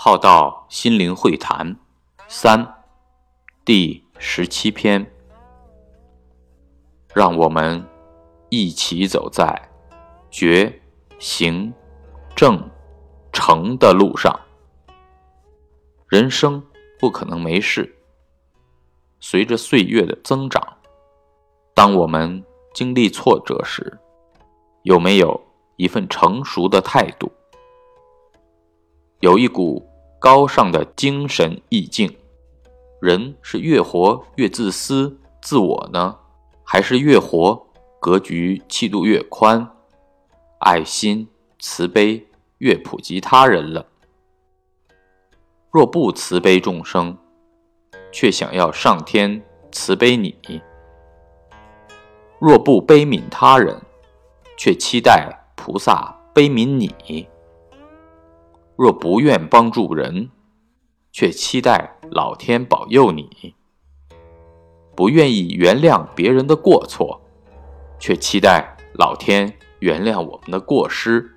浩道心灵会谈三第十七篇，让我们一起走在觉、行、正、成的路上。人生不可能没事。随着岁月的增长，当我们经历挫折时，有没有一份成熟的态度？有一股高尚的精神意境。人是越活越自私自我呢，还是越活格局气度越宽，爱心慈悲越普及他人了？若不慈悲众生，却想要上天慈悲你；若不悲悯他人，却期待菩萨悲悯你；若不愿帮助人，却期待老天保佑你；不愿意原谅别人的过错，却期待老天原谅我们的过失，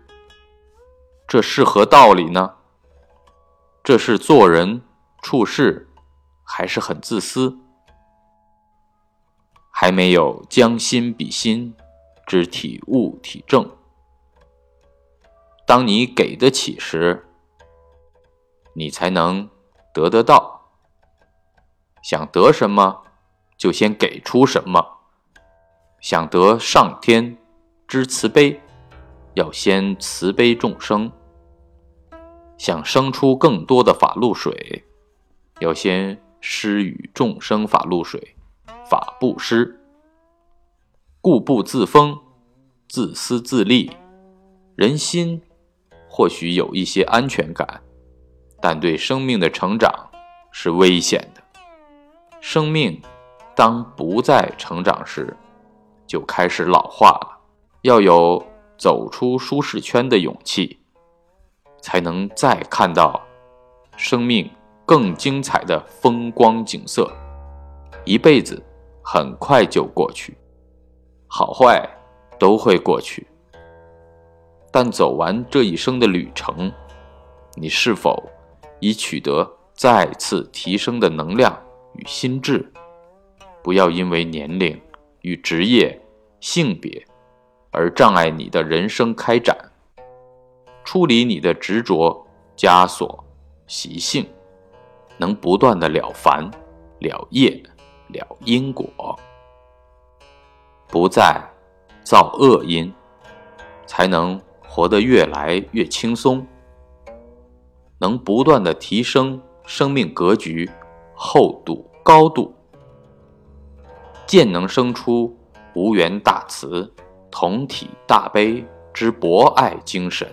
这是何道理呢？这是做人处事。还是很自私，还没有将心比心之体悟体证。当你给得起时，你才能得得到。想得什么，就先给出什么。想得上天之慈悲，要先慈悲众生。想生出更多的法露水，要先。施与众生法露水，法布施，固步自封，自私自利，人心或许有一些安全感，但对生命的成长是危险的。生命当不再成长时，就开始老化了。要有走出舒适圈的勇气，才能再看到生命。更精彩的风光景色，一辈子很快就过去，好坏都会过去。但走完这一生的旅程，你是否以取得再次提升的能量与心智？不要因为年龄与职业、性别而障碍你的人生开展。处理你的执着、枷锁、习性。能不断的了凡、了业、了因果，不再造恶因，才能活得越来越轻松。能不断的提升生命格局、厚度、高度，渐能生出无缘大慈、同体大悲之博爱精神，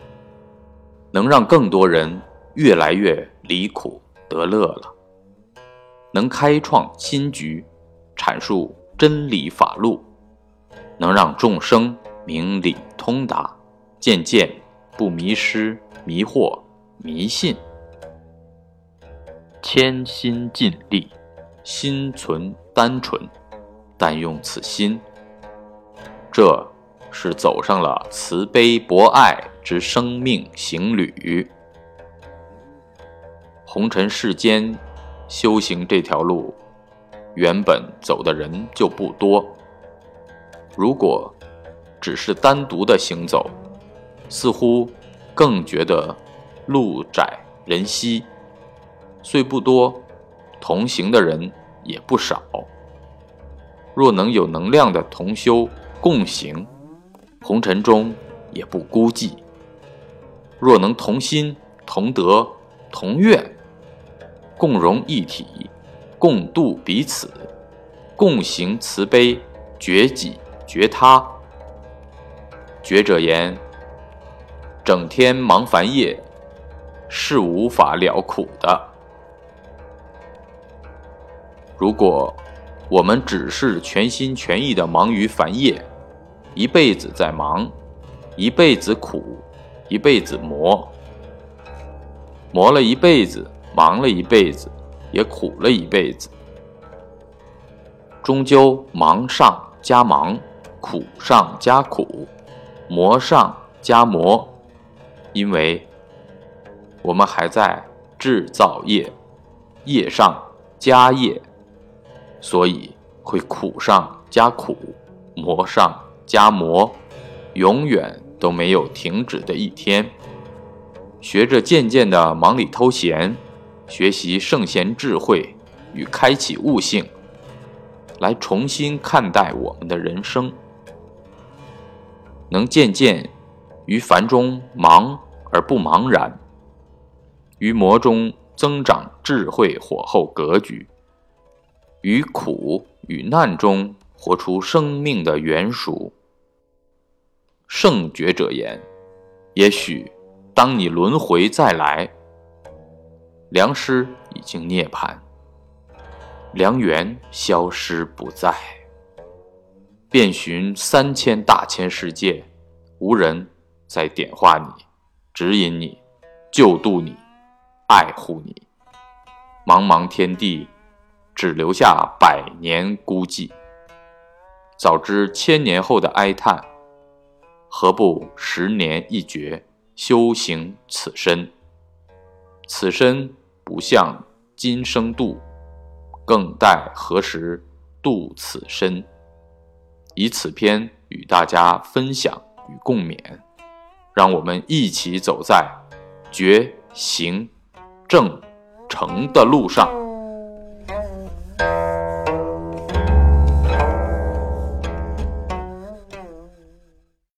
能让更多人越来越离苦。得乐了，能开创新局，阐述真理法路，能让众生明理通达，渐渐不迷失、迷惑、迷信，谦心尽力，心存单纯，但用此心，这是走上了慈悲博爱之生命行旅。红尘世间，修行这条路，原本走的人就不多。如果只是单独的行走，似乎更觉得路窄人稀。虽不多，同行的人也不少。若能有能量的同修共行，红尘中也不孤寂。若能同心同德同愿。共融一体，共度彼此，共行慈悲，觉己觉他。觉者言：整天忙烦业，是无法了苦的。如果我们只是全心全意的忙于繁业，一辈子在忙，一辈子苦，一辈子磨，磨了一辈子。忙了一辈子，也苦了一辈子，终究忙上加忙，苦上加苦，磨上加磨，因为我们还在制造业，业上加业，所以会苦上加苦，磨上加磨，永远都没有停止的一天。学着渐渐的忙里偷闲，学习圣贤智慧与开启悟性，来重新看待我们的人生，能渐渐于繁中忙而不茫然，于魔中增长智慧火候格局，于苦与难中活出生命的圆熟。圣觉者言：也许。当你轮回再来，良师已经涅槃，良缘消失不在，遍寻三千大千世界，无人再点化你、指引你、救度你、爱护你。茫茫天地，只留下百年孤寂。早知千年后的哀叹，何不十年一觉？修行此身，此身不向今生度，更待何时度此身？以此篇与大家分享与共勉，让我们一起走在觉行正成的路上。